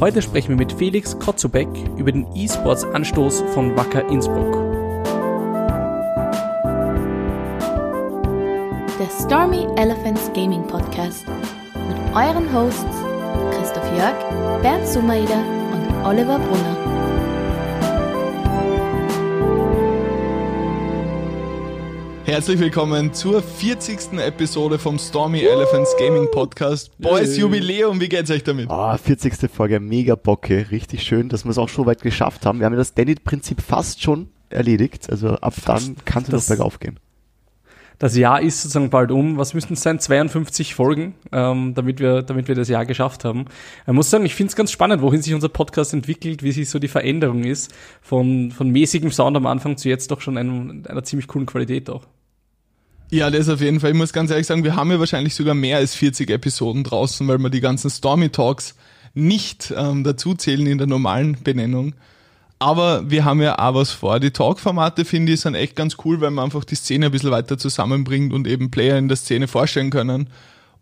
Heute sprechen wir mit Felix Kotzubek über den E-Sports-Anstoß von Wacker Innsbruck. Der Stormy Elephants Gaming Podcast mit euren Hosts Christoph Jörg, Bernd Sumaida und Oliver Brunner. Herzlich willkommen zur 40. Episode vom Stormy Elephants Gaming Podcast. Boys, Jubiläum, wie geht's euch damit? Ah, 40. Folge, mega Bocke, richtig schön, dass wir es auch schon weit geschafft haben. Wir haben ja das Denit-Prinzip fast schon erledigt, also ab fast. dann kann es noch bergauf gehen. Das Jahr ist sozusagen bald um. Was müssten es sein? 52 Folgen, ähm, damit, wir, damit wir das Jahr geschafft haben. Ich muss sagen, ich finde es ganz spannend, wohin sich unser Podcast entwickelt, wie sich so die Veränderung ist von, von mäßigem Sound am Anfang zu jetzt doch schon einem, einer ziemlich coolen Qualität auch. Ja, das auf jeden Fall. Ich muss ganz ehrlich sagen, wir haben ja wahrscheinlich sogar mehr als 40 Episoden draußen, weil wir die ganzen Stormy Talks nicht ähm, dazu zählen in der normalen Benennung. Aber wir haben ja auch was vor. Die Talk-Formate, finde ich, sind echt ganz cool, weil man einfach die Szene ein bisschen weiter zusammenbringt und eben Player in der Szene vorstellen können.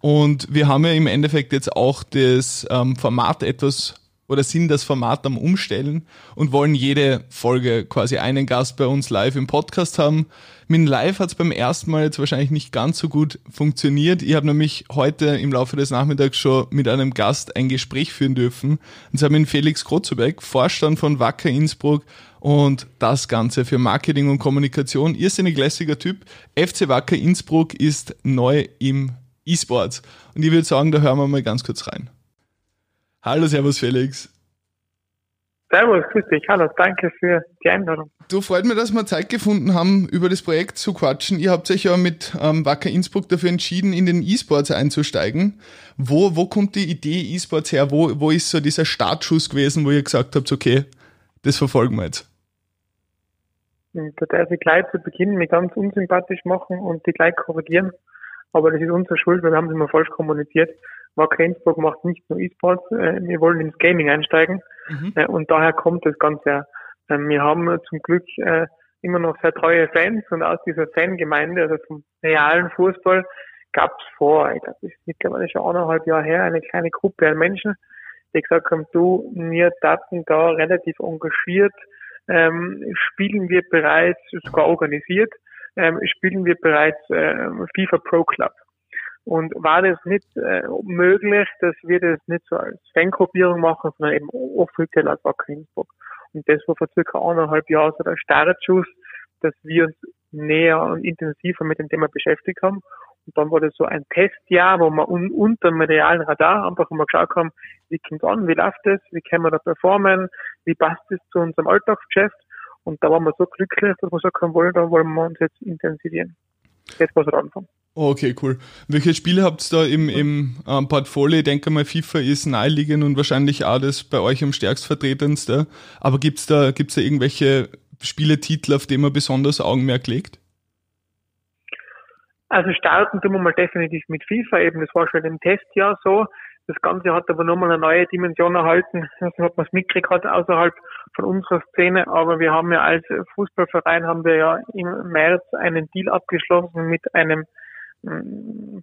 Und wir haben ja im Endeffekt jetzt auch das ähm, Format etwas oder sind das Format am Umstellen und wollen jede Folge quasi einen Gast bei uns live im Podcast haben. Mit Live hat es beim ersten Mal jetzt wahrscheinlich nicht ganz so gut funktioniert. Ich habe nämlich heute im Laufe des Nachmittags schon mit einem Gast ein Gespräch führen dürfen. Und zwar mit Felix Krotzubeck, Vorstand von Wacker Innsbruck und das Ganze für Marketing und Kommunikation. Irrsinnig lässiger Typ. FC Wacker Innsbruck ist neu im E-Sports. Und ich würde sagen, da hören wir mal ganz kurz rein. Hallo, Servus Felix. Servus, grüß dich. Hallo, danke für die Einladung. Du freut mich, dass wir Zeit gefunden haben, über das Projekt zu quatschen. Ihr habt euch ja mit ähm, Wacker Innsbruck dafür entschieden, in den E-Sports einzusteigen. Wo, wo kommt die Idee E-Sports her? Wo, wo ist so dieser Startschuss gewesen, wo ihr gesagt habt, okay, das verfolgen wir jetzt? Da darf ich gleich zu Beginn mich ganz unsympathisch machen und die gleich korrigieren. Aber das ist unsere Schuld, weil wir haben es immer falsch kommuniziert. Wacker Innsbruck macht nicht nur E-Sports, äh, wir wollen ins Gaming einsteigen mhm. äh, und daher kommt das Ganze. Äh, wir haben zum Glück äh, immer noch sehr treue Fans und aus dieser Fangemeinde, also vom realen Fußball, gab es vor, ich glaube, das ist mittlerweile schon eineinhalb Jahre her, eine kleine Gruppe an Menschen, die gesagt haben, du, wir daten da relativ engagiert, ähm, spielen wir bereits, sogar organisiert, ähm, spielen wir bereits äh, FIFA Pro Club. Und war das nicht äh, möglich, dass wir das nicht so als Fangruppierung machen, sondern eben offiziell als Wacker Innsbruck. Und das war vor circa eineinhalb Jahren so der Startschuss, dass wir uns näher und intensiver mit dem Thema beschäftigt haben. Und dann war das so ein Testjahr, wo wir un unter dem medialen Radar einfach mal geschaut haben, wie kommt an, wie läuft das, wie können wir da performen, wie passt das zu unserem Alltagsgeschäft. Und da waren wir so glücklich, dass wir sagen wollen, da wollen wir uns jetzt intensivieren. So der Anfang. Okay, cool. Welche Spiele habt ihr da im, im ähm, Portfolio? Ich denke mal, FIFA ist naheliegend und wahrscheinlich auch das bei euch am stärkst vertretendste. Aber gibt's da, gibt's da irgendwelche Spieletitel, auf die man besonders Augenmerk legt? Also starten tun wir mal definitiv mit FIFA eben. Das war schon im Testjahr so. Das Ganze hat aber nochmal eine neue Dimension erhalten. Also hat man es mitgekriegt hat außerhalb von unserer Szene. Aber wir haben ja als Fußballverein haben wir ja im März einen Deal abgeschlossen mit einem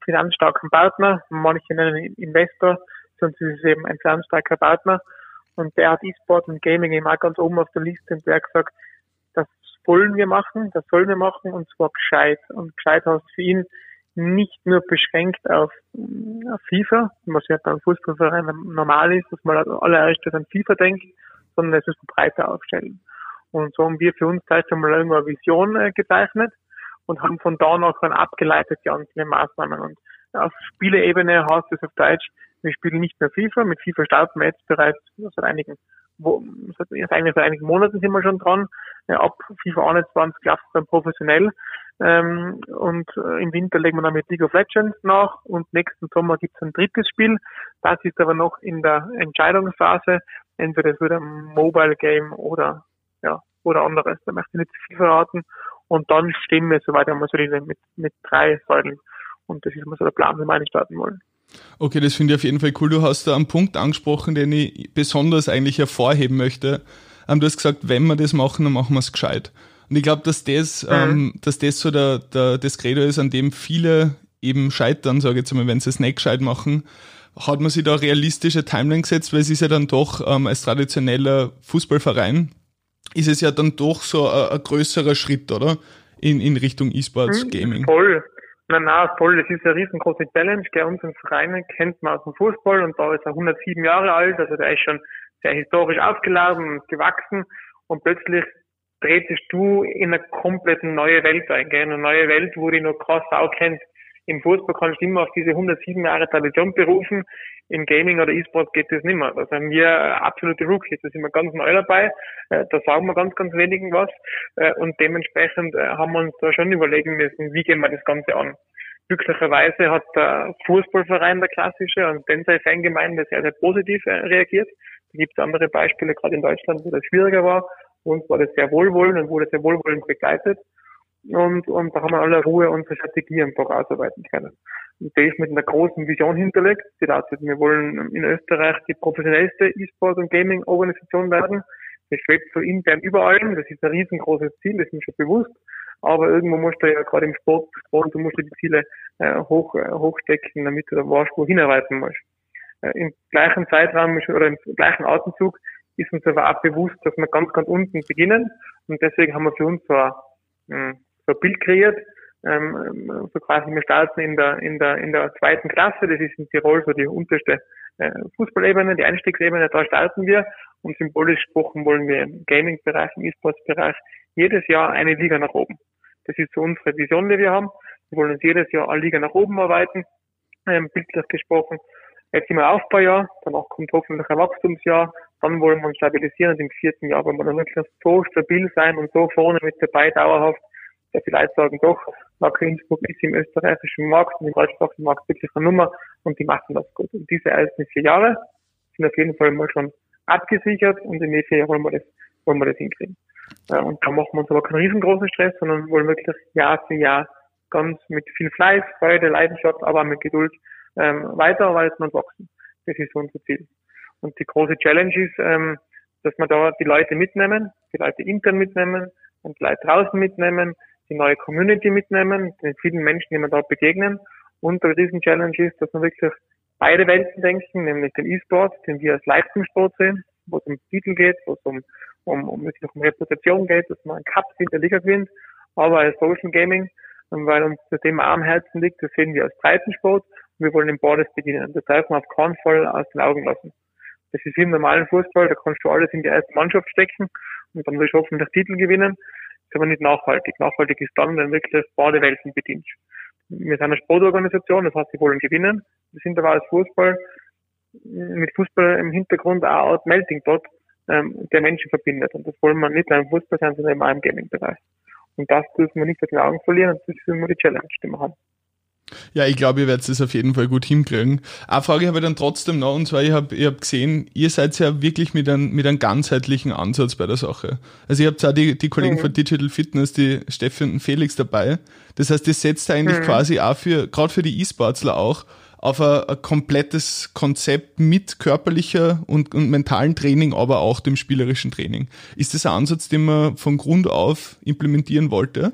finanzstarken Partner, manche nennen ihn Investor, sonst ist es eben ein finanzstarker Partner. Und der hat E-Sport und Gaming auch ganz oben auf der Liste und der hat gesagt, das wollen wir machen, das sollen wir machen und zwar gescheit. Und gescheit heißt für ihn nicht nur beschränkt auf, auf FIFA, was ja beim Fußballverein normal ist, dass man allererst an FIFA denkt, sondern es ist breiter aufstellen. Und so haben wir für uns gleich einmal irgendwo eine Vision äh, gezeichnet und haben von da noch dann abgeleitet die einzelnen Maßnahmen. Und auf Spieleebene heißt es auf Deutsch, wir spielen nicht mehr FIFA. Mit FIFA starten wir jetzt bereits seit einigen, wo, seit, seit einigen Monaten sind wir schon dran. Ja, ab FIFA 21 läuft es dann professionell. Ähm, und äh, im Winter legen wir dann mit League of Legends nach und nächsten Sommer gibt es ein drittes Spiel. Das ist aber noch in der Entscheidungsphase. Entweder es wird ein Mobile Game oder ja, oder anderes. Da möchte ich nicht zu viel verraten. Und dann stehen wir soweit einmal so mit, mit drei Säulen. Und das ist immer so der Plan, wie wir starten wollen. Okay, das finde ich auf jeden Fall cool. Du hast da einen Punkt angesprochen, den ich besonders eigentlich hervorheben möchte. Ähm, du hast gesagt, wenn wir das machen, dann machen wir es gescheit. Und ich glaube, dass das, mhm. ähm, dass das so der, der, das Credo ist, an dem viele eben scheitern, sage ich jetzt mal, wenn sie es nicht gescheit machen. hat man sich da realistische Timeline gesetzt, weil es ist ja dann doch ähm, als traditioneller Fußballverein, ist es ja dann doch so ein, ein größerer Schritt, oder? In, in Richtung E-Sports hm, Gaming. Voll. Na, na, voll. Das ist eine riesengroße Challenge. Gell, unseren Verein kennt man aus dem Fußball und da ist er 107 Jahre alt, also der ist schon sehr historisch aufgeladen und gewachsen und plötzlich tretest du in eine komplett neue Welt ein, gell? eine neue Welt, wo du noch krass auch kennst. Im Fußball kannst du immer auf diese 107 Jahre Tradition berufen. Im Gaming oder E-Sport geht das nicht mehr. Da sind wir absolute Rookies. Da sind wir ganz neu dabei. Äh, da sagen wir ganz, ganz wenigen was. Äh, und dementsprechend äh, haben wir uns da schon überlegen müssen, wie gehen wir das Ganze an. Glücklicherweise hat der Fußballverein, der klassische, und Densei Fangemeinde sehr, sehr positiv reagiert. Da gibt es andere Beispiele, gerade in Deutschland, wo das schwieriger war. Uns war das sehr wohlwollend und wurde sehr wohlwollend begleitet. Und, und da haben wir alle Ruhe unsere Strategie einfach ausarbeiten können. Und die ist mit einer großen Vision hinterlegt. Die lautet, wir wollen in Österreich die professionellste E-Sport- und Gaming-Organisation werden. Das schwebt so intern überall. Das ist ein riesengroßes Ziel, das ist mir schon bewusst. Aber irgendwo musst du ja gerade im Sport, Sport du musst die Ziele äh, hoch, äh, hochstecken, damit du da weißt, wohin erweitern musst. Äh, Im gleichen Zeitraum oder im gleichen Atemzug ist uns aber auch bewusst, dass wir ganz, ganz unten beginnen. Und deswegen haben wir für uns so ein, hm, so ein Bild kreiert. Ähm, so quasi, wir starten in der, in der, in der zweiten Klasse. Das ist in Tirol so die unterste äh, Fußballebene, die Einstiegsebene. Da starten wir. Und symbolisch gesprochen wollen wir im Gaming-Bereich, im E-Sports-Bereich jedes Jahr eine Liga nach oben. Das ist so unsere Vision, die wir haben. Wir wollen uns jedes Jahr eine Liga nach oben arbeiten, ähm, bildlich gesprochen. Jetzt sind wir Aufbaujahr, danach kommt hoffentlich ein Wachstumsjahr, dann wollen wir uns stabilisieren und im vierten Jahr wollen wir dann wirklich so stabil sein und so vorne mit dabei dauerhaft, dass die Leute sagen, doch, Marke Innsbruck ist im österreichischen Markt und im deutschsprachigen Markt wirklich eine Nummer und die machen das gut. Und diese ersten vier Jahre sind auf jeden Fall mal schon abgesichert und in den vier Jahren wollen wir das, wollen wir das hinkriegen. Und da machen wir uns aber keinen riesengroßen Stress, sondern wollen wirklich Jahr für Jahr ganz mit viel Fleiß, Freude, Leidenschaft, aber mit Geduld ähm, weiterarbeiten und wachsen. Das ist unser Ziel. Und die große Challenge ist, ähm, dass wir da die Leute mitnehmen, die Leute intern mitnehmen und die Leute draußen mitnehmen, die neue Community mitnehmen, den vielen Menschen, die wir dort begegnen. Und der Riesen-Challenge ist, dass wir wirklich beide Welten denken, nämlich den E-Sport, den wir als Leistungssport sehen, wo es um Titel geht, wo es um, um, um, um Reputation geht, dass man einen Cup in der Liga gewinnt, aber als Social Gaming, weil uns das Thema am Herzen liegt, das sehen wir als Breitensport wir wollen im Borders beginnen. Das darf man auf keinen Fall aus den Augen lassen. Das ist wie im normalen Fußball, da kannst du alles in die erste Mannschaft stecken und dann wirst du hoffentlich Titel gewinnen. Das ist aber nicht nachhaltig. Nachhaltig ist dann, wenn wirklich beide Welten bedient. Wir sind eine Sportorganisation, das heißt, wir wollen gewinnen. Wir sind aber als Fußball mit Fußball im Hintergrund auch Art Melting Pot, ähm, der Menschen verbindet. Und das wollen wir nicht nur im Fußball sein, sondern im Gaming-Bereich. Und das dürfen wir nicht aus den Augen verlieren und das ist immer die Challenge, die wir haben. Ja, ich glaube, ihr werdet es auf jeden Fall gut hinkriegen. Eine Frage habe ich dann trotzdem noch, und zwar, ich habe ich hab gesehen, ihr seid ja wirklich mit, ein, mit einem ganzheitlichen Ansatz bei der Sache. Also ihr habt auch die, die Kollegen mhm. von Digital Fitness, die Steffi und Felix dabei. Das heißt, ihr setzt eigentlich mhm. quasi auch für, gerade für die E-Sportler auch, auf ein, ein, komplettes Konzept mit körperlicher und, und mentalen Training, aber auch dem spielerischen Training. Ist das ein Ansatz, den man von Grund auf implementieren wollte?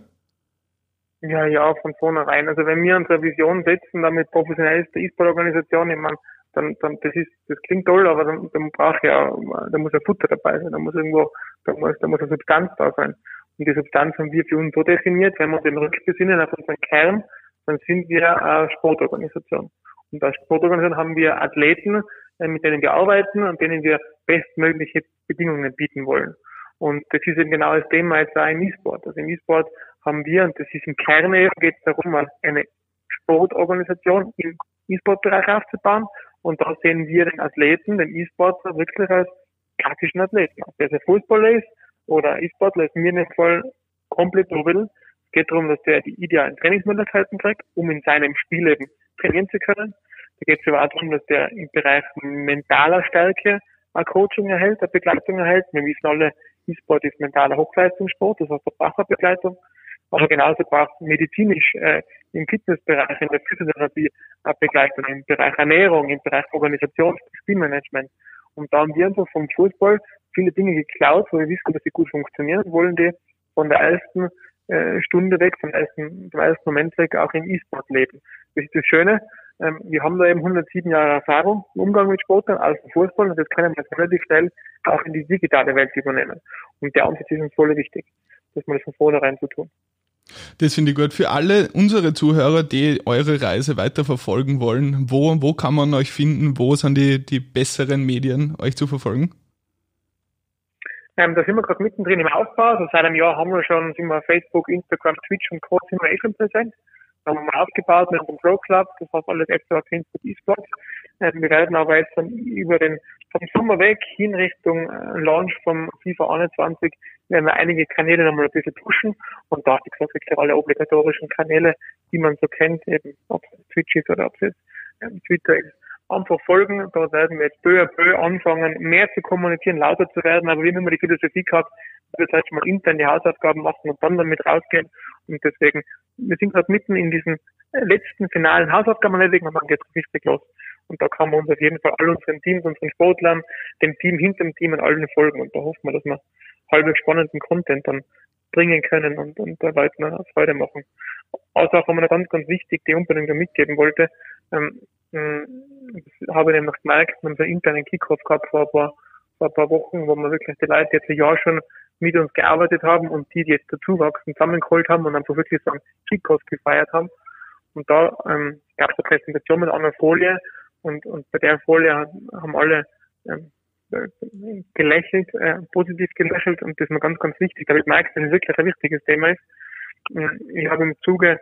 Ja, ja, von vornherein. Also wenn wir unsere Vision setzen, damit professionellste E-Sport-Organisation, ich meine, dann, dann, das ist, das klingt toll, aber dann, dann braucht ja, da muss ja Futter dabei sein, da muss irgendwo, da muss, da muss eine Substanz da sein. Und die Substanz haben wir für uns so definiert, wenn wir den rückbesinnen auf unseren Kern, dann sind wir eine Sportorganisation. Und als Sportorganisation haben wir Athleten, äh, mit denen wir arbeiten und denen wir bestmögliche Bedingungen bieten wollen. Und das ist eben genau das Thema jetzt auch im E-Sport. Also im E-Sport haben wir, und das ist im Kern geht es darum, eine Sportorganisation im E-Sport-Bereich aufzubauen. Und da sehen wir den Athleten, den E-Sportler wirklich als klassischen Athleten. Ob der Fußballer ist oder E-Sportler ist mir in dem Fall komplett doppelt. Es geht darum, dass der die idealen Trainingsmöglichkeiten kriegt, um in seinem Spielleben trainieren zu können. Da geht es aber auch darum, dass der im Bereich mentaler Stärke eine Coaching erhält, eine Begleitung erhält. Wir wissen alle, E-Sport ist mentaler Hochleistungssport, das heißt, da braucht Begleitung aber genauso braucht medizinisch äh, im Fitnessbereich, in der Physiotherapie eine Begleitung, im Bereich Ernährung, im Bereich Organisation, Spielmanagement. Und da haben wir einfach vom Fußball viele Dinge geklaut, wo wir wissen, dass sie gut funktionieren, wollen die von der ersten äh, Stunde weg, vom ersten, vom ersten Moment weg auch im E-Sport leben. Das ist das Schöne. ähm, wir haben da eben 107 Jahre Erfahrung im Umgang mit Sportlern aus dem Fußball und das können wir relativ schnell auch in die digitale Welt übernehmen. Und der Ansatz ist uns voll wichtig, dass wir das von vornherein so tun. Das finde ich gut. Für alle unsere Zuhörer, die eure Reise weiterverfolgen wollen, wo, wo kann man euch finden? Wo sind die, die besseren Medien, euch zu verfolgen? Ähm, da sind wir gerade mittendrin im Aufbau. Also seit einem Jahr haben wir schon sind wir Facebook, Instagram, Twitch und Co. sind wir eh schon präsent. Da haben wir mal aufgebaut mit dem Pro Club, das heißt alles FC Innsbruck E-Sports. Ähm, wir werden aber jetzt dann über den vom Sommer weg hin Richtung äh, Launch vom FIFA 21 werden wir einige Kanäle nochmal ein bisschen pushen und da, wie gesagt, wirklich alle obligatorischen Kanäle, die man so kennt, eben ob es Twitch ist oder ob es ähm, Twitter ist, einfach folgen. Da werden wir jetzt peu à peu anfangen, mehr zu kommunizieren, lauter zu werden. Aber wir haben immer die Philosophie gehabt, wir jetzt mal intern die Hausaufgaben machen und dann damit rausgehen. Und deswegen, wir sind gerade mitten in diesen letzten finalen Hausaufgaben erledigen und machen jetzt richtig los. Und da kann man uns auf jeden Fall all unseren Teams, unseren Sportlern, dem Team hinter dem Team und allen folgen. Und da hoffen wir, dass wir halbwegs spannenden Content dann bringen können und, und da Leuten Freude machen. Also auch eine ganz, ganz wichtig, die unbedingt mitgeben wollte. Ähm, das habe ich nämlich gemerkt, wir haben so einen internen Kickoff gehabt vor ein, paar, vor ein paar Wochen, wo wir wirklich die Leute jetzt ein Jahr schon mit uns gearbeitet haben und die, die jetzt dazu wachsen, zusammengeholt haben und einfach wirklich so einen Kickoff gefeiert haben. Und da ähm, gab es eine Präsentation mit einer Folie und, und bei der Folie haben alle ähm, gelächelt, äh, positiv gelächelt und das ist mir ganz, ganz wichtig. Da ich merkt, dass es wirklich ein wichtiges Thema ist. Ich habe im Zuge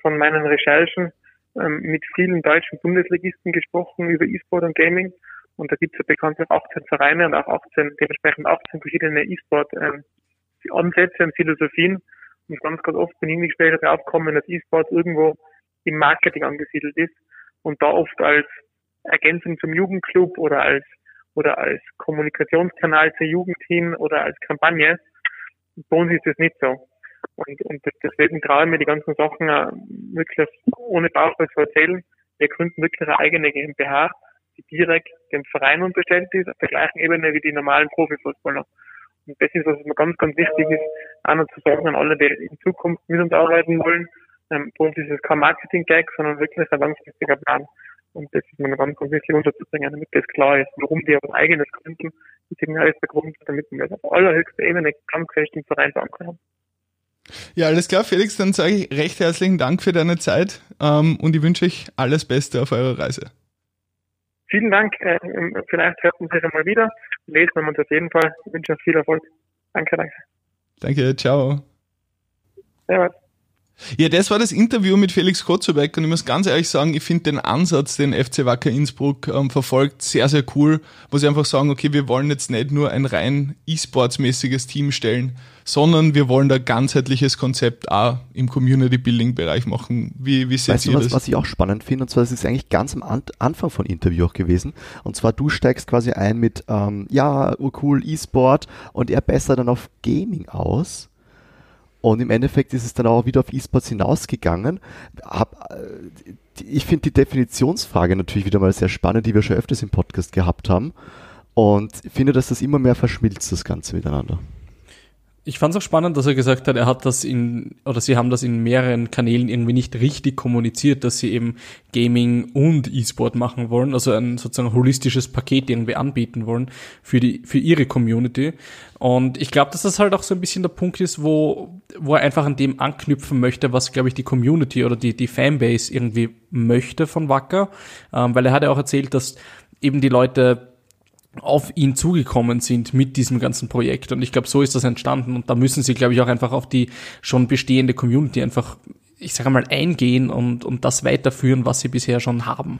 von meinen Recherchen ähm, mit vielen deutschen Bundesligisten gesprochen über E-Sport und Gaming. Und da gibt es ja bekanntlich 18 Vereine und auch 18, dementsprechend 18 verschiedene E-Sport-Ansätze ähm, und Philosophien. Und ganz, ganz oft bin ich in Gespräche darauf gekommen, dass E-Sport irgendwo im Marketing angesiedelt ist und da oft als Ergänzung zum Jugendclub oder als oder als Kommunikationskanal zur Jugend hin oder als Kampagne. Bei uns ist das nicht so. Und, und deswegen traue ich mir die ganzen Sachen wirklich ohne Bauchweh zu erzählen. Wir gründen wirklich eine eigene GmbH, die direkt dem Verein unterstellt ist, auf der gleichen Ebene wie die normalen Profifußballer. Und das ist, was mir ganz, ganz wichtig ist, noch zu sagen an alle, die in Zukunft mit uns arbeiten wollen. Ähm, bei uns ist es kein Marketing-Gag, sondern wirklich ein langfristiger Plan. Und das ist mir noch ganz, ganz wichtig unterzubringen, damit das klar ist, warum die ein eigenes gründen. Das ist alles der Grund, damit wir auf allerhöchster Ebene ganz fest im Verein verankern haben. Ja, alles klar, Felix, dann sage ich recht herzlichen Dank für deine Zeit ähm, und ich wünsche euch alles Beste auf eurer Reise. Vielen Dank. Äh, vielleicht hört man sich einmal wieder. Lesen wir uns auf jeden Fall. Ich wünsche euch viel Erfolg. Danke, danke. Danke, ciao. Servus. Ja, das war das Interview mit Felix Kotzebeck und ich muss ganz ehrlich sagen, ich finde den Ansatz, den FC Wacker Innsbruck ähm, verfolgt, sehr, sehr cool, wo sie einfach sagen, okay, wir wollen jetzt nicht nur ein rein E-Sports-mäßiges Team stellen, sondern wir wollen da ganzheitliches Konzept auch im Community-Building-Bereich machen. Wie, wie seht weißt ihr du, was, das? was ich auch spannend finde, und zwar, das ist eigentlich ganz am Anfang von Interview auch gewesen, und zwar du steigst quasi ein mit, ähm, ja, cool, E-Sport und er besser dann auf Gaming aus und im Endeffekt ist es dann auch wieder auf E-Sports hinausgegangen. Äh, ich finde die Definitionsfrage natürlich wieder mal sehr spannend, die wir schon öfters im Podcast gehabt haben. Und finde, dass das immer mehr verschmilzt, das Ganze miteinander. Ich fand es auch spannend, dass er gesagt hat, er hat das in, oder sie haben das in mehreren Kanälen irgendwie nicht richtig kommuniziert, dass sie eben Gaming und E-Sport machen wollen, also ein sozusagen holistisches Paket irgendwie anbieten wollen für die, für ihre Community. Und ich glaube, dass das halt auch so ein bisschen der Punkt ist, wo, wo er einfach an dem anknüpfen möchte, was, glaube ich, die Community oder die, die Fanbase irgendwie möchte von Wacker. Ähm, weil er hat ja auch erzählt, dass eben die Leute auf ihn zugekommen sind mit diesem ganzen Projekt. Und ich glaube, so ist das entstanden. Und da müssen sie, glaube ich, auch einfach auf die schon bestehende Community einfach, ich sage mal, eingehen und, und das weiterführen, was sie bisher schon haben.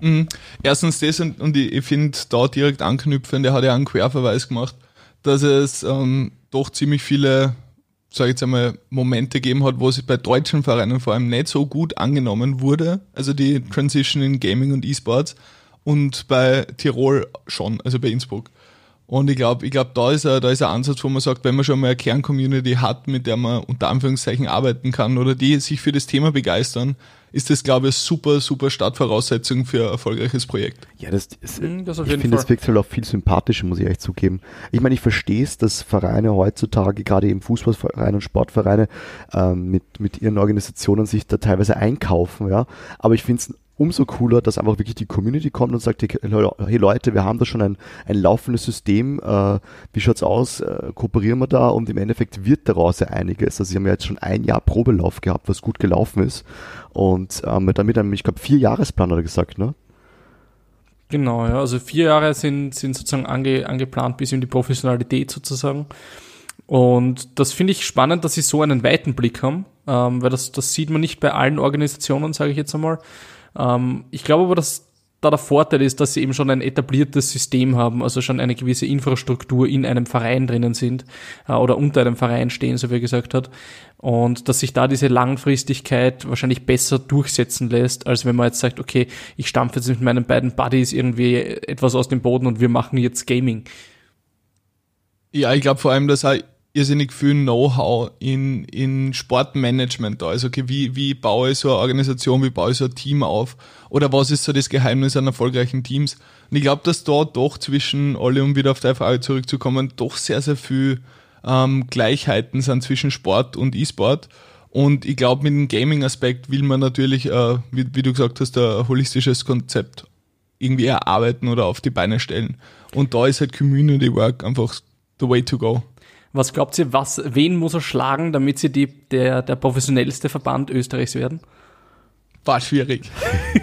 Mhm. Erstens das und, und ich, ich finde da direkt anknüpfen, der hat ja einen Querverweis gemacht, dass es ähm, doch ziemlich viele, sage ich jetzt einmal, Momente gegeben hat, wo es bei deutschen Vereinen vor allem nicht so gut angenommen wurde, also die Transition in Gaming und E-Sports und bei Tirol schon, also bei Innsbruck. Und ich glaube, ich glaube, da ist ein, da ist ein Ansatz, wo man sagt, wenn man schon mal eine Kerncommunity hat, mit der man unter Anführungszeichen arbeiten kann oder die sich für das Thema begeistern, ist das, glaube ich, super, super Startvoraussetzung für ein erfolgreiches Projekt. Ja, das, ist, mhm, das ich finde, das wirkt halt auch viel sympathischer, muss ich echt zugeben. Ich meine, ich verstehe es, dass Vereine heutzutage, gerade eben Fußballvereine und Sportvereine, ähm, mit, mit ihren Organisationen sich da teilweise einkaufen, ja. Aber ich finde es umso cooler, dass einfach wirklich die Community kommt und sagt, hey Leute, wir haben da schon ein, ein laufendes System, äh, wie schaut's aus, äh, kooperieren wir da und im Endeffekt wird daraus ja einiges. Also sie haben ja jetzt schon ein Jahr Probelauf gehabt, was gut gelaufen ist und ähm, damit einem, ich glaube, vier Jahresplan hat er gesagt, ne? Genau, ja, also vier Jahre sind, sind sozusagen ange, angeplant bis in die Professionalität sozusagen. Und das finde ich spannend, dass sie so einen weiten Blick haben, ähm, weil das, das sieht man nicht bei allen Organisationen, sage ich jetzt einmal. Ähm, ich glaube aber, dass da der Vorteil ist, dass sie eben schon ein etabliertes System haben, also schon eine gewisse Infrastruktur in einem Verein drinnen sind äh, oder unter einem Verein stehen, so wie er gesagt hat. Und dass sich da diese Langfristigkeit wahrscheinlich besser durchsetzen lässt, als wenn man jetzt sagt, okay, ich stampfe jetzt mit meinen beiden Buddies irgendwie etwas aus dem Boden und wir machen jetzt Gaming. Ja, ich glaube vor allem, dass auch irrsinnig viel Know-how in, in Sportmanagement da ist. Okay, wie, wie baue ich so eine Organisation, wie baue ich so ein Team auf? Oder was ist so das Geheimnis an erfolgreichen Teams? Und ich glaube, dass da doch zwischen alle, um wieder auf deine Frage zurückzukommen, doch sehr, sehr viel ähm, Gleichheiten sind zwischen Sport und E-Sport. Und ich glaube, mit dem Gaming-Aspekt will man natürlich, äh, wie, wie, du gesagt hast, ein holistisches Konzept irgendwie erarbeiten oder auf die Beine stellen. Und da ist halt Community Work einfach the way to go. Was glaubt ihr, was, wen muss er schlagen, damit sie die, der, der professionellste Verband Österreichs werden? War schwierig.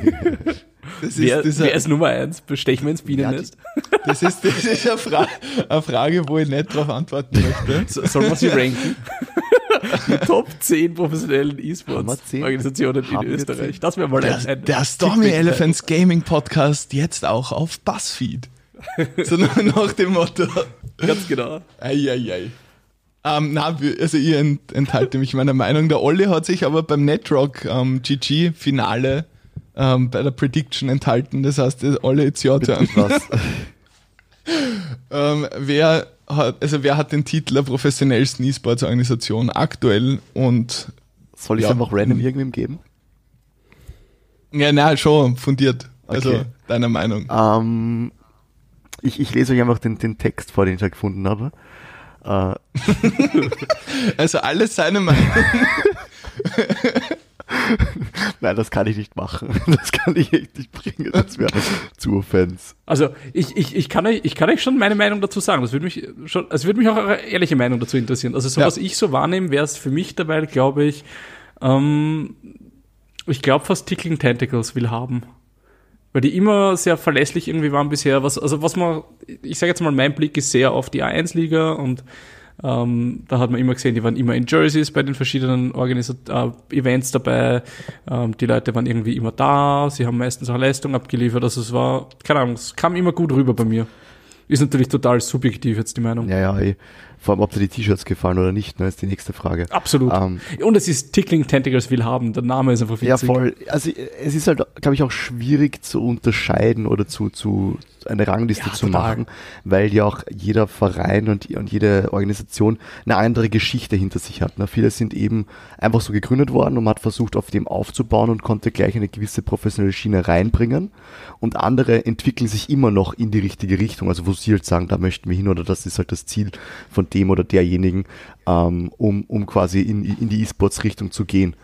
Das wer, ist, wer ist Nummer eins? Bestechen wir ins Bienennest? Ja, das ist, das ist eine, Fra eine, Frage, wo ich nicht darauf antworten möchte. So, soll man sie ranken? Die Top 10 professionellen E-Sports-Organisationen in Österreich. Das wäre mal der, ein, ein Der Stormy Elephants Gaming Podcast jetzt auch auf Buzzfeed. So nach dem Motto. Ganz genau. Eieiei. Ähm, na, also ich ent, enthalte mich meiner Meinung. Der Olli hat sich aber beim Netrock ähm, GG Finale ähm, bei der Prediction enthalten. Das heißt, Olli, it's your turn. ähm, wer hat, also wer hat den Titel der professionellsten E-Sports-Organisation aktuell und soll ich ja, einfach random irgendwem geben? Ja, nein, schon fundiert. Also okay. deiner Meinung. Ähm, ich, ich lese euch einfach den, den Text vor, den ich da gefunden habe. Äh. also alles seine Meinung. Nein, das kann ich nicht machen. Das kann ich echt nicht bringen. Das wäre zu Fans. Also ich, ich, ich, kann euch, ich kann euch schon meine Meinung dazu sagen. Das würde mich schon, es würde mich auch eure ehrliche Meinung dazu interessieren. Also so ja. was ich so wahrnehme, wäre es für mich dabei, glaube ich, ähm, ich glaube fast Tickling Tentacles will haben weil die immer sehr verlässlich irgendwie waren bisher. Was, also was man, ich sage jetzt mal, mein Blick ist sehr auf die A1-Liga und ähm, da hat man immer gesehen, die waren immer in Jerseys bei den verschiedenen Organis äh, Events dabei. Ähm, die Leute waren irgendwie immer da, sie haben meistens auch Leistung abgeliefert. Also es war, keine Ahnung, es kam immer gut rüber bei mir. Ist natürlich total subjektiv jetzt die Meinung. Ja, ja, ey. Vor allem, ob dir die T-Shirts gefallen oder nicht, ne, ist die nächste Frage. Absolut. Ähm, und es ist Tickling Tentacles will haben. Der Name ist einfach witzig. Ja, voll. Also es ist halt, glaube ich, auch schwierig zu unterscheiden oder zu, zu eine Rangliste ja, zu machen, weil ja auch jeder Verein und, und jede Organisation eine andere Geschichte hinter sich hat. Ne? Viele sind eben einfach so gegründet worden und man hat versucht, auf dem aufzubauen und konnte gleich eine gewisse professionelle Schiene reinbringen. Und andere entwickeln sich immer noch in die richtige Richtung. Also wo sie halt sagen, da möchten wir hin oder das ist halt das Ziel von dem oder derjenigen, ähm, um, um quasi in, in die E-Sports-Richtung zu gehen.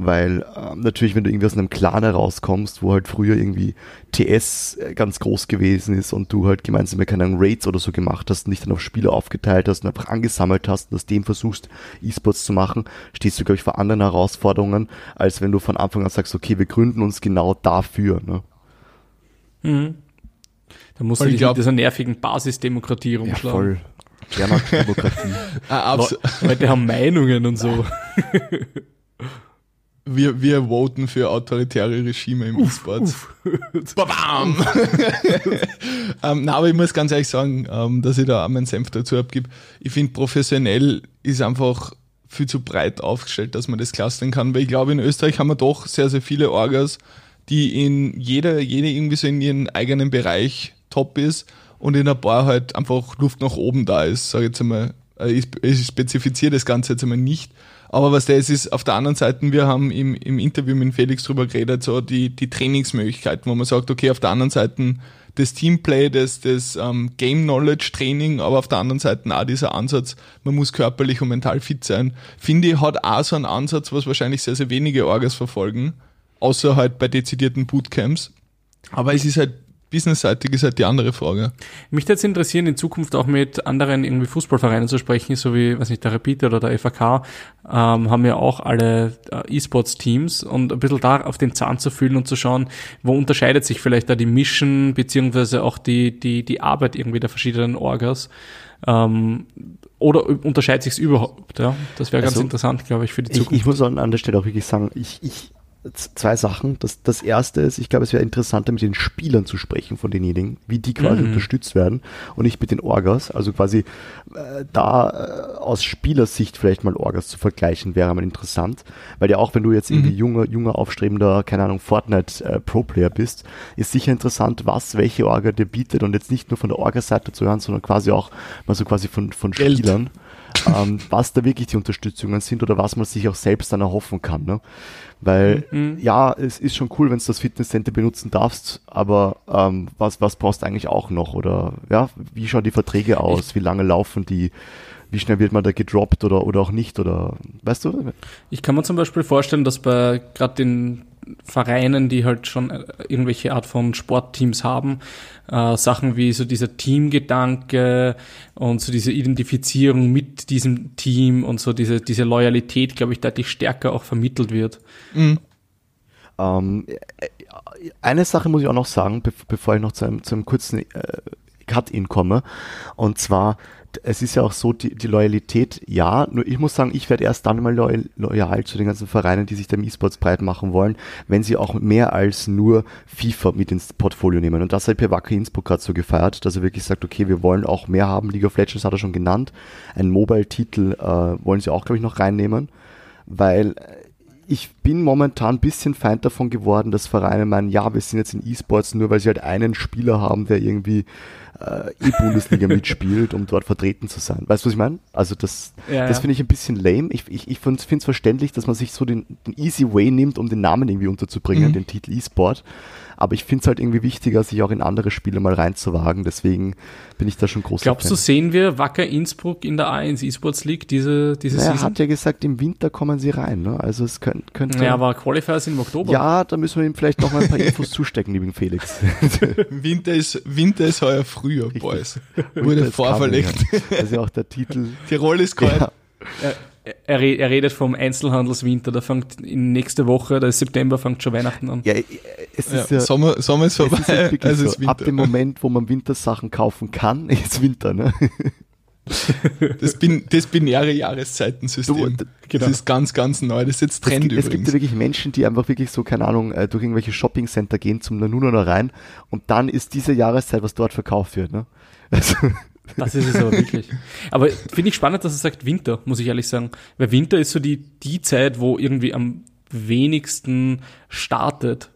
Weil ähm, natürlich, wenn du irgendwie aus einem Clan herauskommst, wo halt früher irgendwie TS äh, ganz groß gewesen ist und du halt gemeinsam, keine Ahnung, Raids oder so gemacht hast und dich dann auf Spieler aufgeteilt hast und einfach angesammelt hast und aus dem versuchst, E-Sports zu machen, stehst du, glaube ich, vor anderen Herausforderungen, als wenn du von Anfang an sagst, okay, wir gründen uns genau dafür. Ne? Mhm. Da musst du dich glaub, mit dieser nervigen Basisdemokratie rumschlagen. Ja, voll. Demokratie. ah, Leute haben Meinungen und so. Wir, wir voten für autoritäre Regime im E-Sport. Babam! ähm, na, aber ich muss ganz ehrlich sagen, ähm, dass ich da auch meinen Senf dazu abgebe. Ich finde, professionell ist einfach viel zu breit aufgestellt, dass man das clustern kann, weil ich glaube, in Österreich haben wir doch sehr, sehr viele Orgas, die in jeder, jede irgendwie so in ihrem eigenen Bereich top ist und in ein paar halt einfach Luft nach oben da ist, sage ich jetzt einmal. Äh, ich, ich spezifiziere das Ganze jetzt einmal nicht, aber was das ist, auf der anderen Seite, wir haben im, im Interview mit Felix drüber geredet, so die, die Trainingsmöglichkeiten, wo man sagt, okay, auf der anderen Seite das Teamplay, das, das ähm, Game Knowledge Training, aber auf der anderen Seite auch dieser Ansatz, man muss körperlich und mental fit sein, finde ich, hat auch so einen Ansatz, was wahrscheinlich sehr, sehr wenige Orgas verfolgen. außer halt bei dezidierten Bootcamps. Aber es ist halt businessseitig ist halt die andere Frage. Mich würde jetzt interessieren, in Zukunft auch mit anderen irgendwie Fußballvereinen zu sprechen, so wie, weiß nicht, der Rapid oder der FAK, ähm, haben ja auch alle äh, E-Sports-Teams und ein bisschen da auf den Zahn zu fühlen und zu schauen, wo unterscheidet sich vielleicht da die Mission, beziehungsweise auch die, die, die Arbeit irgendwie der verschiedenen Orgas. Ähm, oder unterscheidet sich es überhaupt? Ja? Das wäre ganz Also, interessant, glaube ich, für die Ich, Zukunft. ich muss an der Stelle auch wirklich sagen, ich, ich zwei Sachen. Das, das erste ist, ich glaube, es wäre interessanter, mit den Spielern zu sprechen von denjenigen, wie die quasi Mhm. unterstützt werden und nicht mit den Orgas. Also quasi äh, da äh, aus Spielersicht vielleicht mal Orgas zu vergleichen, wäre mal interessant. Weil ja auch, wenn du jetzt irgendwie junger, junger, aufstrebender, keine Ahnung, Fortnite äh, Pro-Player bist, ist sicher interessant, was welche Orga dir bietet und jetzt nicht nur von der Orga-Seite zu hören, sondern quasi auch mal so quasi von, von Geld. Spielern ähm, was da wirklich die Unterstützungen sind oder was man sich auch selbst dann erhoffen kann. Ne? Weil ja, es ist schon cool, wenn du das Fitnesscenter benutzen darfst, aber ähm, was, was brauchst du eigentlich auch noch? Oder ja, wie schauen die Verträge aus? wie lange laufen die? Wie schnell wird man da gedroppt oder, oder auch nicht? Oder weißt du? Ich kann mir zum Beispiel vorstellen, dass bei gerade den Vereinen, die halt schon äh, irgendwelche Art von Sportteams haben, äh, Sachen wie so dieser Teamgedanke und so diese Identifizierung mit diesem Team und so diese, diese Loyalität, glaube ich, deutlich stärker auch vermittelt wird. Ähm, äh, eine Sache muss ich auch noch sagen, bev bevor ich noch zu einem, zu einem kurzen äh, Cut-In komme. Und zwar, es ist ja auch so, die, die Loyalität, ja, nur ich muss sagen, ich werde erst dann mal loyal, loyal zu den ganzen Vereinen, die sich dem E-Sports breit machen wollen, wenn sie auch mehr als nur FIFA mit ins Portfolio nehmen. Und das hat per Wacker Innsbruck gerade so gefeiert, dass er wirklich sagt, okay, wir wollen auch mehr haben. League of Legends hat er schon genannt. Ein Mobile-Titel äh, wollen sie auch, glaube ich, noch reinnehmen, weil ich bin momentan ein bisschen Feind davon geworden, dass Vereine meinen, ja, wir sind jetzt in E-Sports nur, weil sie halt einen Spieler haben, der irgendwie äh, E-Bundesliga mitspielt, um dort vertreten zu sein. Weißt du, was ich meine? Also das, Ja, das ja. finde ich ein bisschen lame. Ich, ich, ich finde es verständlich, dass man sich so den, den easy way nimmt, um den Namen irgendwie unterzubringen, Mhm. den Titel E-Sport. Aber ich finde es halt irgendwie wichtiger, sich auch in andere Spiele mal reinzuwagen. Deswegen bin ich da schon großer Glaubst du, Fan. sehen wir Wacker Innsbruck in der A1 eSports League diese, diese Naja, er Season? hat ja gesagt, im Winter kommen sie rein. Ne? Also es könnte... könnte Ja, aber Qualifier sind im Oktober. Ja, da müssen wir ihm vielleicht noch mal ein paar Infos zustecken, lieben Felix. Winter ist, Winter ist heuer früher. Boys. Winter Wurde vorverlegt. Also auch der Titel. Tirol ist kalt. Ja, Er, er, re- redet vom Einzelhandelswinter, da fängt in nächste Woche, da ist September, fängt schon Weihnachten an. ja, es Ja, ist ja, Sommer, Sommer ist es vorbei. ist halt also so, ab dem Moment, wo man Wintersachen kaufen kann, ist Winter, ne? Das, bin, das binäre Jahreszeitensystem. Du, d- Das genau. ist ganz, ganz neu. Das ist jetzt Es Trend gibt, es gibt übrigens. ja wirklich Menschen, die einfach wirklich so, keine Ahnung, äh, durch irgendwelche Shoppingcenter gehen zum Nanuna rein und dann ist diese Jahreszeit, was dort verkauft wird, ne? Also, Das ist es aber wirklich. Aber finde ich spannend, dass er sagt Winter, muss ich ehrlich sagen. Weil Winter ist so die, die Zeit, wo irgendwie am wenigsten startet.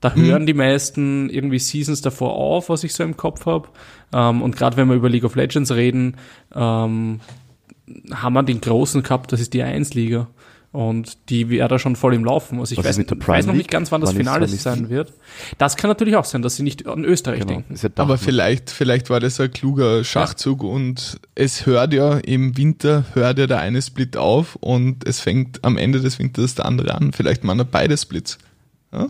Da hören die meisten irgendwie Seasons davor auf, was ich so im Kopf habe. Ähm, und gerade wenn wir über League of Legends reden, ähm, haben wir den großen Cup, das ist die 1-Liga. Und die wäre da schon voll im Laufen. Also ich weiß, ist mit der ich Prime weiß noch nicht ganz, wann das Wann ist- Finale wann ist sein wird. Das kann natürlich auch sein, dass sie nicht an Österreich genau, denken. ja Aber vielleicht, vielleicht war das ein kluger Schachzug und es hört ja im Winter, hört ja der eine Split auf und es fängt am Ende des Winters der andere an. Vielleicht machen er beide Splits. Ja?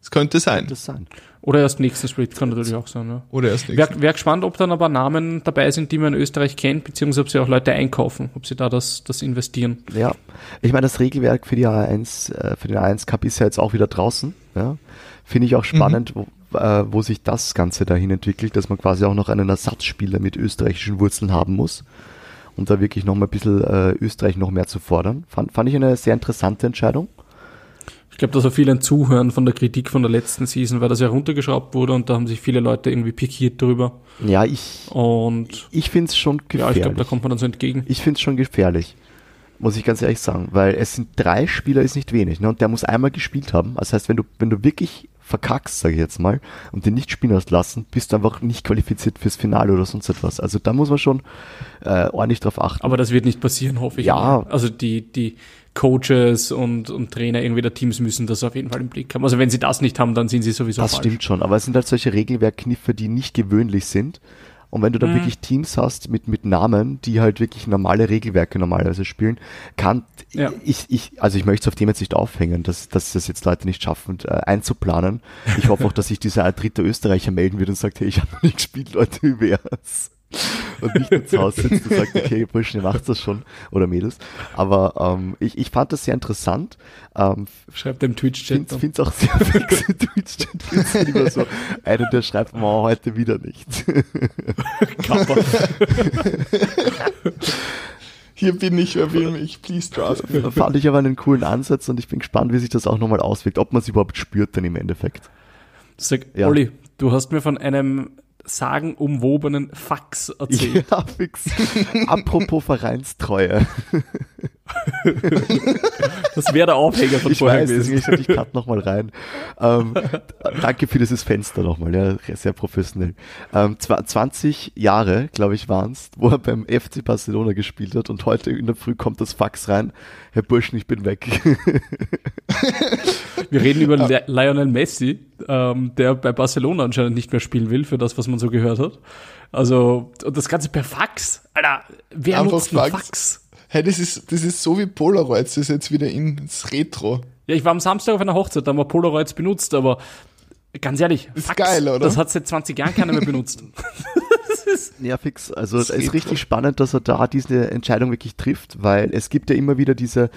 Das könnte sein. das sein. Oder erst nächsten Split, kann natürlich auch sein. Ja. Oder erst Wäre nächstes. wär gespannt, ob dann aber Namen dabei sind, die man in Österreich kennt, beziehungsweise ob sie auch Leute einkaufen, ob sie da das, das investieren. Ja, ich meine, das Regelwerk für die A1, äh, für den A1 Cup ist ja jetzt auch wieder draußen. Ja? Finde ich auch spannend, wo, äh, wo sich das Ganze dahin entwickelt, dass man quasi auch noch einen Ersatzspieler mit österreichischen Wurzeln haben muss, um da wirklich noch mal ein bisschen äh, Österreich noch mehr zu fordern. Fand, fand ich eine sehr interessante Entscheidung. Ich glaube, dass auch viele ein Zuhören von der Kritik von der letzten Season, weil das ja runtergeschraubt wurde und da haben sich viele Leute irgendwie pikiert drüber. Ja, ich, Und ich finde es schon ja, gefährlich. ich glaube, da kommt man dann so entgegen. Ich finde es schon gefährlich, muss ich ganz ehrlich sagen, weil es sind drei Spieler, ist nicht wenig, ne? Und der muss einmal gespielt haben. Das heißt, wenn du, wenn du wirklich verkackst, sage ich jetzt mal, und den nicht spielen hast lassen, bist du einfach nicht qualifiziert fürs Finale oder sonst etwas. Also da muss man schon äh, ordentlich drauf achten. Aber das wird nicht passieren, hoffe ich. Ja. mal. Also die, die Coaches und, und Trainer irgendwie der Teams müssen das auf jeden Fall im Blick haben. Also wenn sie das nicht haben, dann sind sie sowieso das falsch. stimmt schon, aber es sind halt solche Regelwerkkniffe, die nicht gewöhnlich sind. Und wenn du dann wirklich Teams hast mit, mit Namen, die halt wirklich normale Regelwerke normalerweise spielen, kann Ja. ich, ich, also ich möchte es auf dem jetzt nicht aufhängen, dass, dass das jetzt Leute nicht schaffen, äh, einzuplanen. Ich hoffe auch, dass sich dieser dritte Österreicher melden wird und sagt, hey, ich habe noch nicht gespielt, Leute, wie wär's? Und nicht nur zu Hause sitzt und sagt, okay, Burschen, ihr macht das schon, oder Mädels. Aber ähm, ich, ich fand das sehr interessant. Ähm, Schreibt dem Twitch-Chat. Find's, find's auch sehr fix in Twitch. Find's immer so, einer, der schreibt, oh, heute wieder nicht. Hier bin ich, wer will mich? Please draft me. Fand ich aber einen coolen Ansatz und ich bin gespannt, wie sich das auch nochmal auswirkt, ob man es überhaupt spürt dann im Endeffekt. Sag, Ja. Olli, du hast mir von einem sagenumwobenen Fax erzählt. Ja, fix. Apropos Vereinstreue. Das wäre der Aufhänger von Ich vorher weiß, gewesen. ich, ich cut nochmal rein. Ähm, danke für dieses Fenster nochmal, ja, sehr professionell. Ähm, zwa- 20 Jahre, glaube ich, waren's, wo er beim FC Barcelona gespielt hat und heute in der Früh kommt das Fax rein. Herr Burschen, ich bin weg. Wir reden über Le Lionel Messi, ähm, der bei Barcelona anscheinend nicht mehr spielen will, für das, was man so gehört hat. Also, und das Ganze per Fax. Alter, wer Einfach nutzt Fax. Fax? Hey, das ist, das ist so wie Polaroids, das ist jetzt wieder ins Retro. Ja, ich war am Samstag auf einer Hochzeit, da haben wir Polaroids benutzt, aber ganz ehrlich, Ist geil, oder? Das hat seit 20 Jahren keiner mehr benutzt. Ja, fix. Also es ist richtig spannend, dass er da diese Entscheidung wirklich trifft, weil es gibt ja immer wieder diese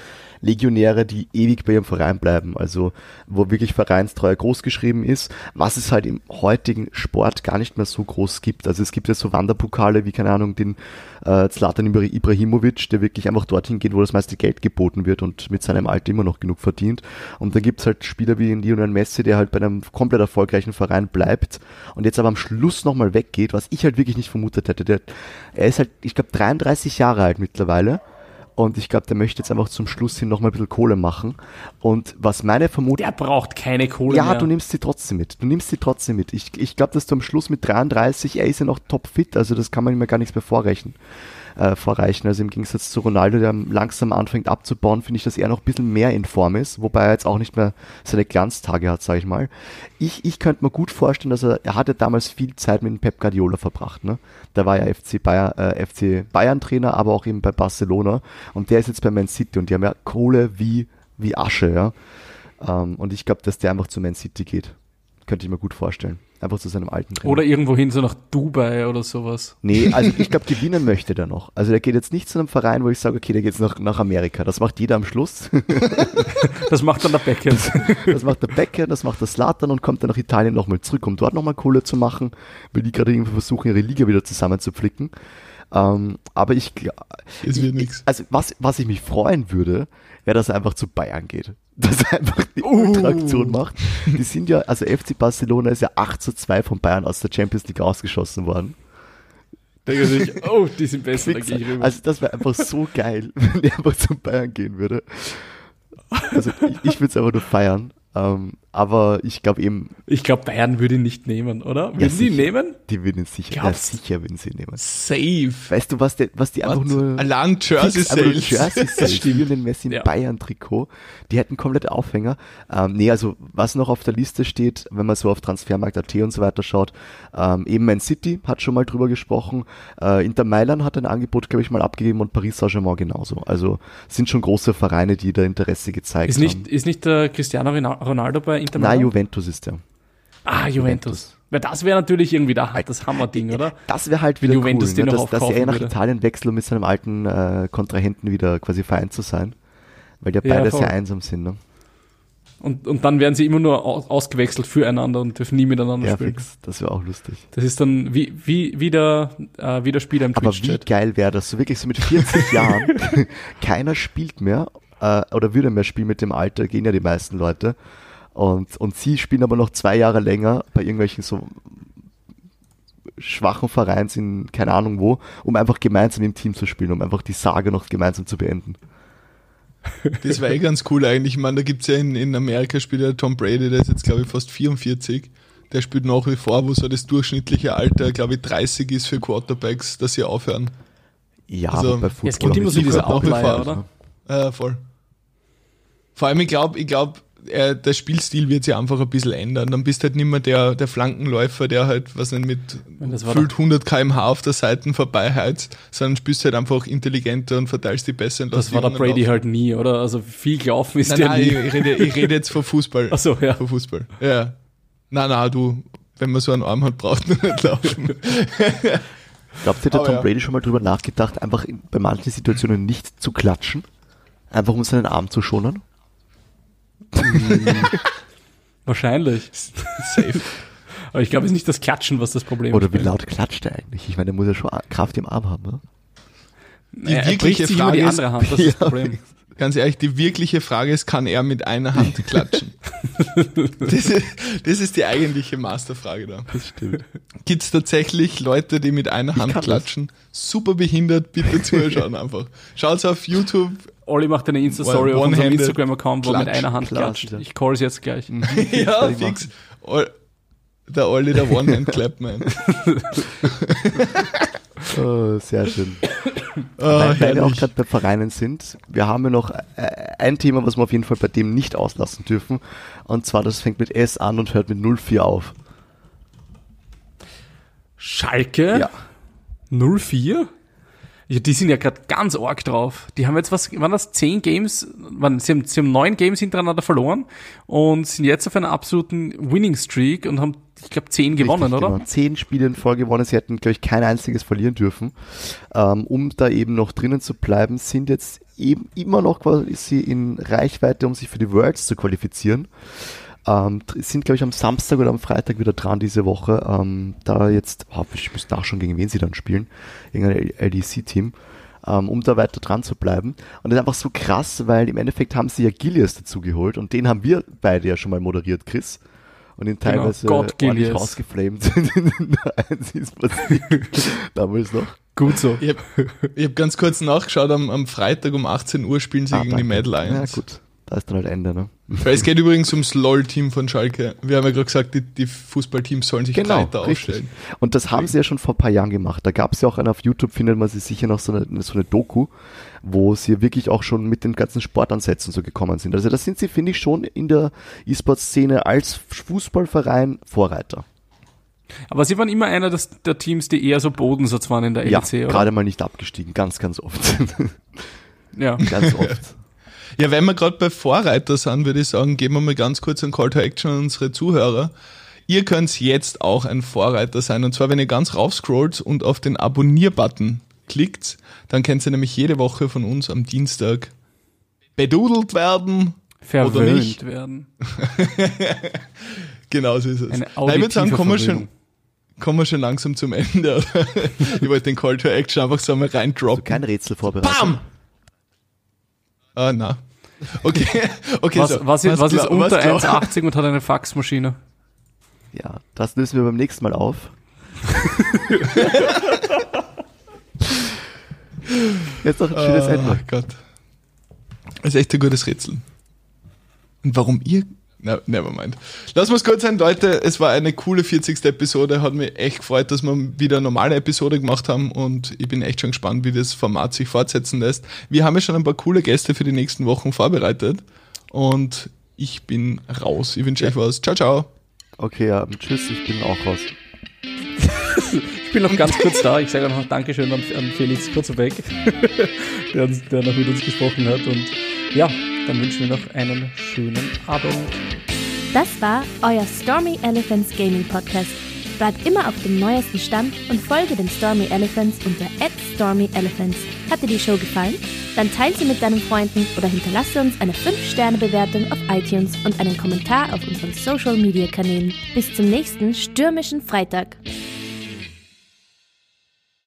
Legionäre, die ewig bei ihrem Verein bleiben, also wo wirklich Vereinstreue groß geschrieben ist, was es halt im heutigen Sport gar nicht mehr so groß gibt. Also es gibt ja so Wanderpokale wie, keine Ahnung, den äh, Zlatan Ibra- Ibrahimovic, der wirklich einfach dorthin geht, wo das meiste Geld geboten wird und mit seinem Alter immer noch genug verdient. Und dann gibt's halt Spieler wie Lionel Messi, der halt bei einem komplett erfolgreichen Verein bleibt und jetzt aber am Schluss nochmal weggeht, was ich halt wirklich nicht vermutet hätte. Der, er ist halt, ich glaube, 33 Jahre alt mittlerweile. Und ich glaube, der möchte jetzt einfach zum Schluss hin nochmal ein bisschen Kohle machen. Und was meine Vermutung Der braucht keine Kohle ja, mehr. du nimmst sie trotzdem mit. Du nimmst sie trotzdem mit. Ich, ich glaube, dass du am Schluss mit 33, er ist ja noch topfit, also das kann man ihm ja gar nichts mehr vorreichen. Äh, vorreichen. Also im Gegensatz zu Ronaldo, der langsam anfängt abzubauen, finde ich, dass er noch ein bisschen mehr in Form ist, wobei er jetzt auch nicht mehr seine Glanztage hat, sage ich mal. Ich, ich könnte mir gut vorstellen, dass er, er hatte damals viel Zeit mit Pep Guardiola verbracht. Ne? Der war ja FC, Bayer, äh, FC Bayern Trainer, aber auch eben bei Barcelona. Und der ist jetzt bei Man City und die haben ja Kohle wie, wie Asche, ja. Ähm, und ich glaube, dass der einfach zu Man City geht. Könnte ich mir gut vorstellen. Einfach zu seinem alten Trainer. Oder irgendwo hin, so nach Dubai oder sowas. Nee, also ich glaube, gewinnen möchte der noch. Also der geht jetzt nicht zu einem Verein, wo ich sage, okay, der geht jetzt nach, nach Amerika. Das macht jeder am Schluss. Das macht dann der Beckett. Das macht der Becker, das macht der Slatan und kommt dann nach Italien nochmal zurück, um dort nochmal Kohle zu machen, weil die gerade irgendwie versuchen, ihre Liga wieder zusammenzuflicken. Ähm, aber ich, gl- Es wird ich- nix. Also was, was ich mich freuen würde, wäre, dass er einfach zu Bayern geht. Dass er einfach die Uh. Ultra-Aktion macht. Die sind ja, also FC Barcelona ist ja 8 zu 2 von Bayern aus der Champions League ausgeschossen worden. Denke sich, oh, die sind besser, da gehe ich rüber. Also das wäre einfach so geil, wenn er einfach zu Bayern gehen würde. Also ich, ich würde es einfach nur feiern. Ähm, aber ich glaube eben, ich glaube, Bayern würde ihn nicht nehmen, oder? Würden Ja, sie ihn nehmen? die würden ihn sicher, ja, sicher würden sie ihn nehmen. Safe. Weißt du, was, der, was die einfach What? nur Allein Jersey fix, Sales. Jersey Sales, stimmt. Lionel Messi im Ja. Bayern-Trikot, die hätten komplette Aufhänger. Ähm, nee, also was noch auf der Liste steht, wenn man so auf Transfermarkt.at und so weiter schaut, ähm, eben Man City hat schon mal drüber gesprochen, äh, Inter Mailand hat ein Angebot, glaube ich, mal abgegeben und Paris Saint-Germain genauso. Also sind schon große Vereine, die da Interesse gezeigt Ist nicht, haben. ist nicht der Cristiano Ronaldo bei Inter Na, Mailand? Juventus ist der. Ah, Juventus. Weil das wäre natürlich irgendwie da das Hammerding, oder? Das wäre halt wieder Juventus cool, den ne? dass, dass er nach würde. Italien wechselt, um mit seinem alten äh, Kontrahenten wieder quasi vereint zu sein. Weil die Ja, beide voll. sehr einsam sind. Ne? Und, und dann werden sie immer nur aus, ausgewechselt füreinander und dürfen nie miteinander Ja, spielen. fix. Das wäre auch lustig. Das ist dann wie, wie, wie, der, äh, wie der Spieler im Aber wie geil wäre das? So wirklich so mit 40 Jahren, keiner spielt mehr äh, oder würde mehr spielen mit dem Alter, gehen ja die meisten Leute. Und, und sie spielen aber noch zwei Jahre länger bei irgendwelchen so schwachen Vereins in keine Ahnung wo, um einfach gemeinsam im Team zu spielen, um einfach die Sage noch gemeinsam zu beenden. Das war eh ganz cool eigentlich. Ich meine, da gibt es ja in, in Amerika spielt ja Tom Brady, der ist jetzt glaube ich fast 44. Der spielt nach wie vor, wo so das durchschnittliche Alter, glaube ich, 30 ist für Quarterbacks, dass sie aufhören. Ja, Also, aber bei Ja, es Football gibt immer so auch diese nach wie vor, Outlier, oder? Äh, voll. Vor allem, ich glaube, ich glaube, äh, der Spielstil wird sich einfach ein bisschen ändern. Dann bist du halt nicht mehr der, der Flankenläufer, der halt, was nicht, mit gefühlt 100 kmh auf der Seite vorbeiheizt, sondern spielst halt einfach intelligenter und verteilst die besser. Und das war der Brady laufen. halt nie, oder? Also viel gelaufen ist nein, der nein, nie. Ich, ich, rede, ich rede jetzt von Fußball. Ach so, ja. Von Fußball. Ja. Nein, nein, du, wenn man so einen Arm hat, braucht man nicht laufen. Glaubt ihr, der Tom ja. Brady schon mal drüber nachgedacht, einfach bei manchen Situationen nicht zu klatschen? Einfach um seinen Arm zu schonen? Wahrscheinlich. Safe. Aber ich glaube, es ist nicht das Klatschen, was das Problem ist. Oder wie laut klatscht er eigentlich? Ich meine, der muss ja schon Kraft im Arm haben, ne? Die er wirkliche Frage die andere Hand, das ist das Problem. Ganz ehrlich, die wirkliche Frage ist, kann er mit einer Hand klatschen? das, ist, das, ist, die eigentliche Masterfrage da. Das stimmt. Gibt es tatsächlich Leute, die mit einer Hand klatschen? Das. Super behindert, bitte zuschauen einfach. Schaut auf YouTube. Olli macht eine Insta-Story auf unserem Instagram-Account, wo er mit einer Hand klatscht. Ich call es jetzt gleich. Ja, fix. Der Olli, der One-Hand-Clap-Man. oh, sehr schön. Oh, weil, weil wir auch gerade bei Vereinen sind, wir haben ja noch äh, ein Thema, was wir auf jeden Fall bei dem nicht auslassen dürfen. Und zwar, das fängt mit S an und hört mit 04 auf. Schalke? Ja. 04? Ja, die sind ja gerade ganz arg drauf. Die haben jetzt was, waren das zehn Games, waren, sie, haben, sie haben neun Games hintereinander verloren und sind jetzt auf einer absoluten Winning Streak und haben, ich glaube, zehn gewonnen, Richtig, oder? Genau. Zehn Spiele in Folge gewonnen. Sie hätten, glaube ich, kein einziges verlieren dürfen. Ähm, um da eben noch drinnen zu bleiben, sind jetzt eben immer noch quasi in Reichweite, um sich für die Worlds zu qualifizieren. Ähm, sind, glaube ich, am Samstag oder am Freitag wieder dran diese Woche. Ähm, da jetzt, oh, ich muss nachschauen, gegen wen sie dann spielen. Irgendein LDC-Team. Ähm, um da weiter dran zu bleiben. Und das ist einfach so krass, weil im Endeffekt haben sie ja Gilius dazu geholt und den haben wir beide ja schon mal moderiert, Chris. Und ihn teilweise genau, ordentlich rausgeflamed sind in der Damals noch. Gut so. Ich habe hab ganz kurz nachgeschaut, am, am, Freitag um 18 Uhr spielen sie ah, gegen danke. die Mad Lions. Ja, gut da ist dann halt Ende. Ne? es geht übrigens ums LOL-Team von Schalke. Wir haben ja gerade gesagt, die, die, Fußballteams sollen sich genau, breiter aufstellen. Und das haben sie ja schon vor ein paar Jahren gemacht. Da gab es ja auch eine, auf YouTube findet man sie sicher noch so eine, so eine Doku, wo sie wirklich auch schon mit den ganzen Sportansätzen so gekommen sind. Also da sind sie, finde ich, schon in der E-Sport-Szene als Fußballverein Vorreiter. Aber sie waren immer einer des, der Teams, die eher so Bodensatz waren in der LEC, ja, oder? gerade mal nicht abgestiegen, ganz, ganz oft. ja. Ganz oft. Ja, wenn wir gerade bei Vorreiter sind, würde ich sagen, geben wir mal ganz kurz einen Call to Action an unsere Zuhörer. Ihr könnt jetzt auch ein Vorreiter sein. Und zwar, wenn ihr ganz raufscrollt und auf den Abonnier-Button klickt, dann könnt ihr nämlich jede Woche von uns am Dienstag bedudelt werden. Verwöhnt oder nicht. werden. genau so ist es. Eine Nein, ich würde sagen, kommen wir, schon, kommen wir schon langsam zum Ende. ich wollte den Call to Action einfach so mal reindroppen. Also kein Rätsel vorbereitet. Bam! Ah, na. Okay, okay. Was, so. was, ist, was ist unter 1,80 und hat eine Faxmaschine? Ja, das lösen wir beim nächsten Mal auf. Jetzt noch ein schönes Ende. Oh Gott. Das ist echt ein gutes Rätsel. Und warum ihr na, never mind. Lass uns kurz sein, Leute. Es war eine coole 40. Episode. Hat mich echt gefreut, dass wir wieder eine normale Episode gemacht haben und ich bin echt schon gespannt, wie das Format sich fortsetzen lässt. Wir haben ja schon ein paar coole Gäste für die nächsten Wochen vorbereitet und ich bin raus. Ich wünsche ja. euch was. Ciao, ciao. Okay, ja, tschüss. Ich bin auch raus. ich bin noch ganz kurz da. Ich sage noch Dankeschön an, an Felix Kurzebeck, der, der noch mit uns gesprochen hat und ja, dann wünschen wir noch einen schönen Abend. Das war euer Stormy Elephants Gaming Podcast. Bleibt immer auf dem neuesten Stand und folge den Stormy Elephants unter @stormyelephants. Hat dir die Show gefallen? Dann teile sie mit deinen Freunden oder hinterlasse uns eine 5-Sterne-Bewertung auf iTunes und einen Kommentar auf unseren Social-Media-Kanälen. Bis zum nächsten stürmischen Freitag.